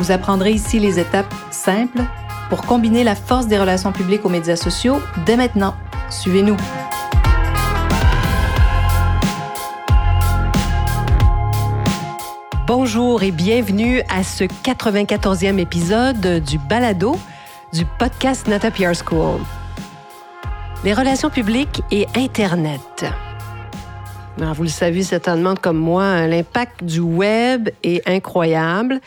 Vous apprendrez ici les étapes simples pour combiner la force des relations publiques aux médias sociaux dès maintenant. Suivez-nous. Bonjour et bienvenue à ce 94e épisode du Balado du podcast Nata PR School. Les relations publiques et Internet. vous le savez certainement comme moi, l'impact du web est incroyable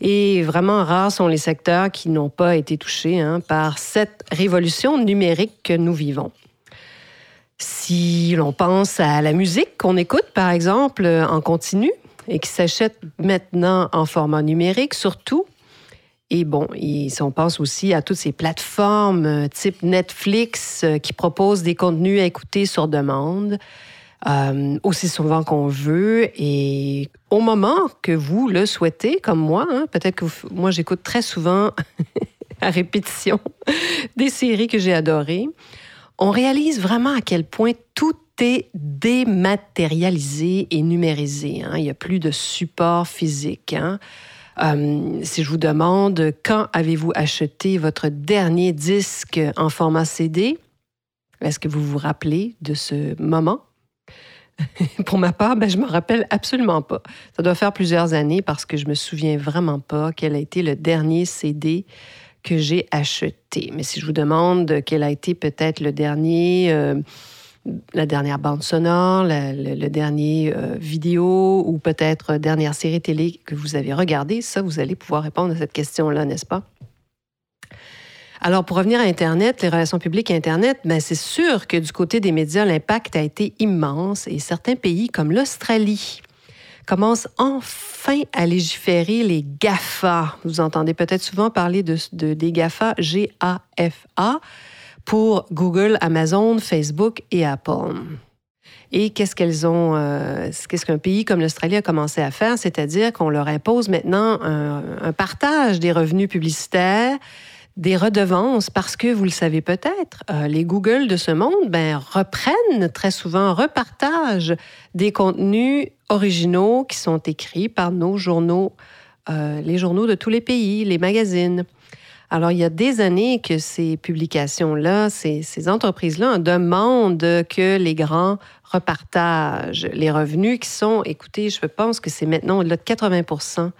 et vraiment rares sont les secteurs qui n'ont pas été touchés hein, par cette révolution numérique que nous vivons. Si l'on pense à la musique qu'on écoute, par exemple, en continu, et qui s'achètent maintenant en format numérique surtout. Et bon, si on pense aussi à toutes ces plateformes euh, type Netflix euh, qui proposent des contenus à écouter sur demande, euh, aussi souvent qu'on veut et au moment que vous le souhaitez, comme moi. Hein, peut-être que moi, j'écoute très souvent à répétition des séries que j'ai adorées. On réalise vraiment à quel point tout est dématérialisé et numérisé. Hein. Il n'y a plus de support physique. Hein. Euh, si je vous demande quand avez-vous acheté votre dernier disque en format CD, est-ce que vous vous rappelez de ce moment? Pour ma part, ben, je me rappelle absolument pas. Ça doit faire plusieurs années parce que je me souviens vraiment pas quel a été le dernier CD que j'ai acheté. Mais si je vous demande quel a été peut-être le dernier... Euh, la dernière bande sonore, le, dernier euh, vidéo ou peut-être dernière série télé que vous avez regardée, ça, vous allez pouvoir répondre à cette question-là, n'est-ce pas? Alors, pour revenir à Internet, les relations publiques à Internet, ben, c'est sûr que du côté des médias, l'impact a été immense et certains pays comme l'Australie commencent enfin à légiférer les GAFA. Vous entendez peut-être souvent parler de, des GAFA, G-A-F-A pour Google, Amazon, Facebook et Apple. Et euh, qu'est-ce qu'un pays comme l'Australie a commencé à faire, c'est-à-dire qu'on leur impose maintenant un, partage des revenus publicitaires, des redevances, parce que vous le savez peut-être, euh, les Google de ce monde ben, reprennent très souvent, repartagent des contenus originaux qui sont écrits par nos journaux, euh, les journaux de tous les pays, les magazines. Alors, il y a des années que ces publications-là, ces, entreprises-là demandent que les grands repartagent les revenus qui sont, écoutez, je pense que c'est maintenant au-delà de 80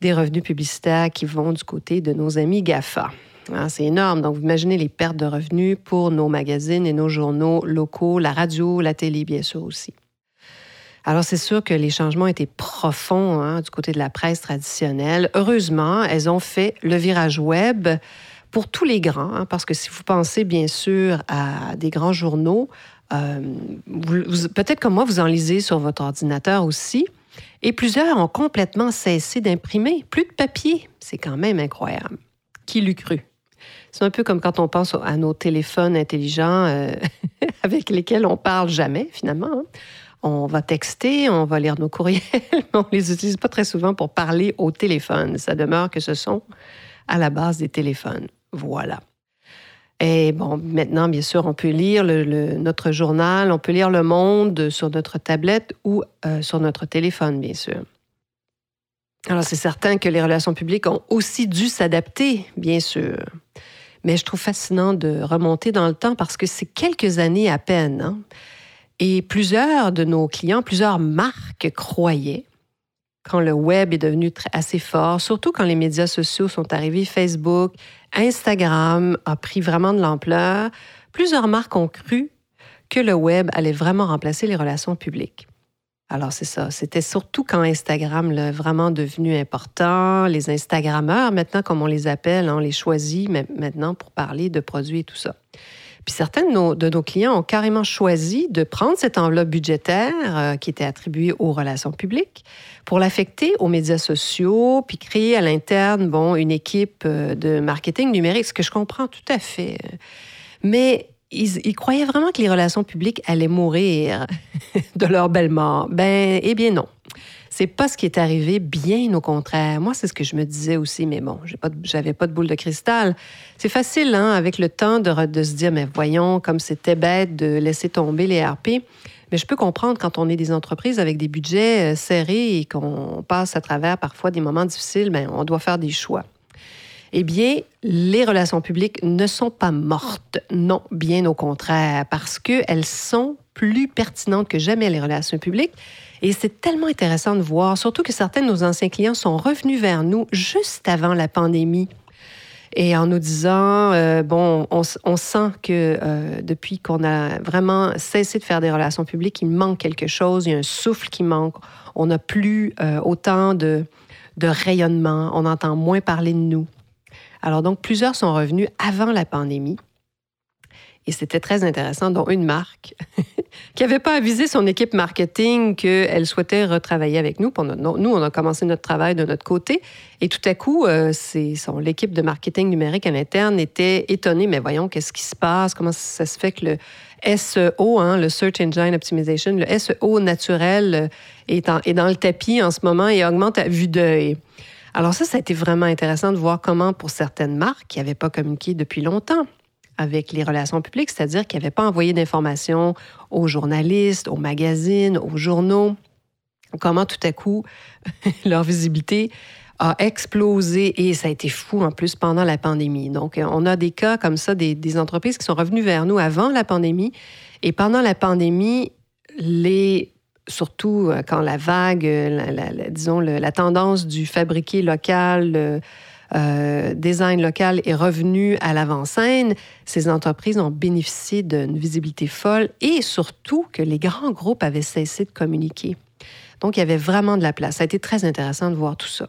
des revenus publicitaires qui vont du côté de nos amis GAFA. Hein, c'est énorme. Donc, vous imaginez les pertes de revenus pour nos magazines et nos journaux locaux, la radio, la télé, bien sûr aussi. Alors, c'est sûr que les changements étaient profonds hein, du côté de la presse traditionnelle. Heureusement, elles ont fait le virage web pour tous les grands, hein, parce que si vous pensez bien sûr à des grands journaux, euh, peut-être comme moi, vous en lisez sur votre ordinateur aussi. Et plusieurs ont complètement cessé d'imprimer. Plus de papier. C'est quand même incroyable. Qui l'eût cru? C'est un peu comme quand on pense à nos téléphones intelligents euh, avec lesquels on parle jamais, finalement. Hein on va texter, on va lire nos courriels, mais on ne les utilise pas très souvent pour parler au téléphone. Ça demeure que ce sont à la base des téléphones. Voilà. Et bon, maintenant, bien sûr, on peut lire notre journal, on peut lire Le Monde sur notre tablette ou euh, sur notre téléphone, bien sûr. Alors, c'est certain que les relations publiques ont aussi dû s'adapter, bien sûr. Mais je trouve fascinant de remonter dans le temps parce que c'est quelques années à peine. Hein? Et plusieurs de nos clients, plusieurs marques croyaient, quand le web est devenu assez fort, surtout quand les médias sociaux sont arrivés, Facebook, Instagram a pris vraiment de l'ampleur, plusieurs marques ont cru que le web allait vraiment remplacer les relations publiques. Alors c'est ça, c'était surtout quand Instagram l'a vraiment devenu important, les Instagrammeurs, maintenant comme on les appelle, on les choisit maintenant pour parler de produits et tout ça. Puis certains de nos, de nos, clients ont carrément choisi de prendre cette enveloppe budgétaire euh, qui était attribuée aux relations publiques pour l'affecter aux médias sociaux, puis créer à l'interne, bon, une équipe euh, de marketing numérique, ce que je comprends tout à fait. Mais ils, croyaient vraiment que les relations publiques allaient mourir de leur belle mort. Ben, eh bien non. C'est pas ce qui est arrivé, bien au contraire. Moi, c'est ce que je me disais aussi, mais bon, j'avais pas, pas de boule de cristal. C'est facile, hein, avec le temps, de, se dire, mais voyons, comme c'était bête de laisser tomber les RP. Mais je peux comprendre quand on est des entreprises avec des budgets euh, serrés et qu'on passe à travers parfois des moments difficiles, bien, on doit faire des choix. Eh bien, les relations publiques ne sont pas mortes. Non, bien au contraire, parce qu'elles sont plus pertinentes que jamais, les relations publiques. Et c'est tellement intéressant de voir, surtout que certains de nos anciens clients sont revenus vers nous juste avant la pandémie. Et en nous disant, euh, bon, on, sent que euh, depuis qu'on a vraiment cessé de faire des relations publiques, il manque quelque chose, il y a un souffle qui manque. On n'a plus euh, autant de, de rayonnement, on entend moins parler de nous. Alors donc, plusieurs sont revenus avant la pandémie. Et c'était très intéressant, dont une marque qui n'avait pas avisé son équipe marketing qu'elle souhaitait retravailler avec nous. Nous, on a commencé notre travail de notre côté. Et tout à coup, euh, l'équipe de marketing numérique à l'interne était étonnée. Mais voyons, qu'est-ce qui se passe? Comment ça se fait que le SEO, hein, le Search Engine Optimization, le SEO naturel est, est dans le tapis en ce moment et augmente à vue d'œil? Alors ça, ça a été vraiment intéressant de voir comment, pour certaines marques qui n'avaient pas communiqué depuis longtemps, avec les relations publiques, c'est-à-dire qu'ils n'avaient pas envoyé d'informations aux journalistes, aux magazines, aux journaux. Comment tout à coup leur visibilité a explosé et ça a été fou en plus pendant la pandémie. Donc, on a des cas comme ça, des, entreprises qui sont revenues vers nous avant la pandémie et pendant la pandémie, les surtout euh, quand la vague, la, disons, la tendance du fabriqué local, euh, design local est revenu à l'avant-scène, ces entreprises ont bénéficié d'une visibilité folle et surtout que les grands groupes avaient cessé de communiquer. Donc, il y avait vraiment de la place. Ça a été très intéressant de voir tout ça.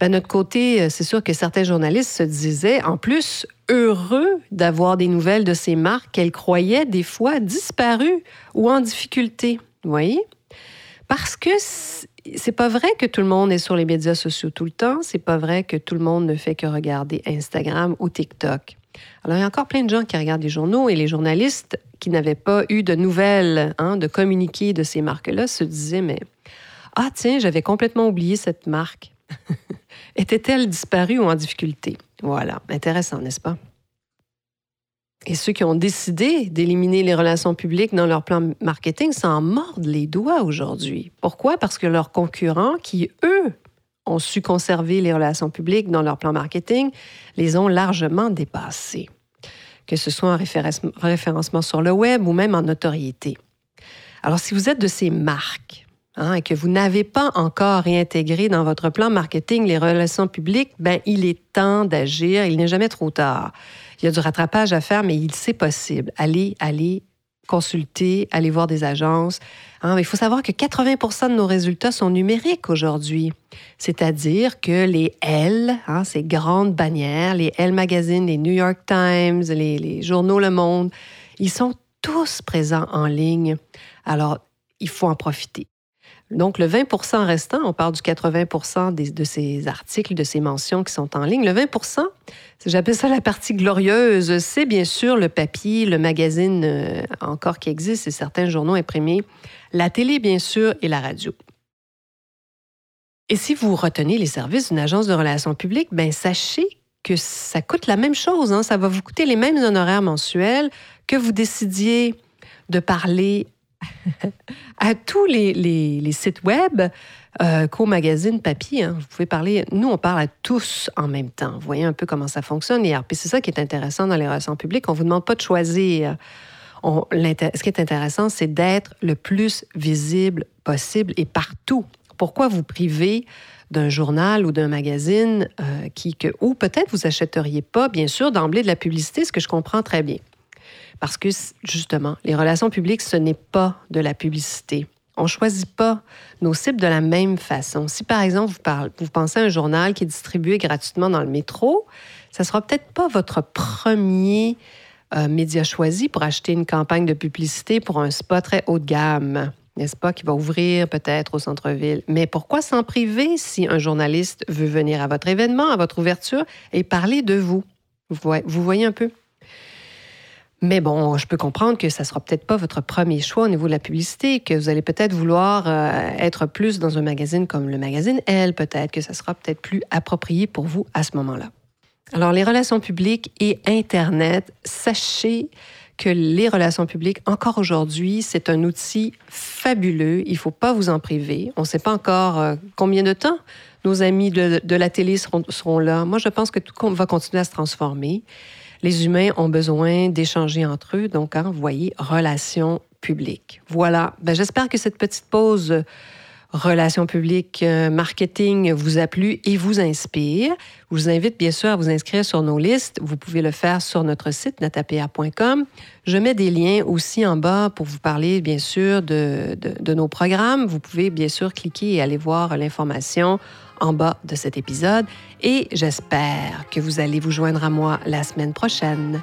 Ben, notre côté, euh, c'est sûr que certains journalistes se disaient, en plus, heureux d'avoir des nouvelles de ces marques qu'elles croyaient des fois disparues ou en difficulté. Vous voyez? Parce que c'est pas vrai que tout le monde est sur les médias sociaux tout le temps. C'est pas vrai que tout le monde ne fait que regarder Instagram ou TikTok. Alors, il y a encore plein de gens qui regardent les journaux et les journalistes qui n'avaient pas eu de nouvelles, hein, de communiqués de ces marques-là, se disaient, mais, ah tiens, j'avais complètement oublié cette marque. Était-elle disparue ou en difficulté? Voilà, intéressant, n'est-ce pas? Et ceux qui ont décidé d'éliminer les relations publiques dans leur plan marketing s'en mordent les doigts aujourd'hui. Pourquoi? Parce que leurs concurrents, qui, eux, ont su conserver les relations publiques dans leur plan marketing, les ont largement dépassés, que ce soit en référencement sur le web ou même en notoriété. Alors, si vous êtes de ces marques hein, et que vous n'avez pas encore réintégré dans votre plan marketing les relations publiques, ben, il est temps d'agir, il n'est jamais trop tard. Il y a du rattrapage à faire, mais c'est possible. Allez, allez consulter, aller voir des agences. Hein, il faut savoir que 80 de nos résultats sont numériques aujourd'hui. C'est-à-dire que les L, hein, ces grandes bannières, les L Magazine, les New York Times, les journaux Le Monde, ils sont tous présents en ligne. Alors, il faut en profiter. Donc, le 20% restant, on parle du 80% de ces articles, de ces mentions qui sont en ligne. Le 20% j'appelle ça la partie glorieuse, c'est bien sûr le papier, le magazine euh, encore qui existe et certains journaux imprimés, la télé, bien sûr, et la radio. Et si vous retenez les services d'une agence de relations publiques, ben sachez que ça coûte la même chose. Hein. Ça va vous coûter les mêmes honoraires mensuels que vous décidiez de parler à tous les, sites web euh, qu'au magazine papier. Hein. Vous pouvez parler, nous, on parle à tous en même temps. Vous voyez un peu comment ça fonctionne. Et c'est ça qui est intéressant dans les relations publiques. On ne vous demande pas de choisir. ce qui est intéressant, c'est d'être le plus visible possible et partout. Pourquoi vous privez d'un journal ou d'un magazine euh, qui, que, ou peut-être vous achèteriez pas, bien sûr, d'emblée de la publicité, ce que je comprends très bien. Parce que, justement, les relations publiques, ce n'est pas de la publicité. On ne choisit pas nos cibles de la même façon. Si, par exemple, vous, pensez à un journal qui est distribué gratuitement dans le métro, ça ne sera peut-être pas votre premier euh, média choisi pour acheter une campagne de publicité pour un spa très haut de gamme n'est-ce pas, qui va ouvrir peut-être au centre-ville. Mais pourquoi s'en priver si un journaliste veut venir à votre événement, à votre ouverture et parler de vous? Vous voyez un peu? Mais bon, je peux comprendre que ça sera peut-être pas votre premier choix au niveau de la publicité, que vous allez peut-être vouloir euh, être plus dans un magazine comme le magazine Elle, peut-être que ça sera peut-être plus approprié pour vous à ce moment-là. Alors, les relations publiques et Internet, sachez que les relations publiques, encore aujourd'hui, c'est un outil fabuleux. Il ne faut pas vous en priver. On ne sait pas encore euh, combien de temps nos amis de, la télé seront, seront, là. Moi, je pense que tout va continuer à se transformer. Les humains ont besoin d'échanger entre eux. Donc, hein, vous voyez, relations publiques. Voilà. Ben, J'espère que cette petite pause relations publiques, euh, marketing vous a plu et vous inspire. Je vous invite bien sûr à vous inscrire sur nos listes. Vous pouvez le faire sur notre site natapr.com. Je mets des liens aussi en bas pour vous parler bien sûr de, de, de nos programmes. Vous pouvez bien sûr cliquer et aller voir l'information en bas de cet épisode. Et j'espère que vous allez vous joindre à moi la semaine prochaine.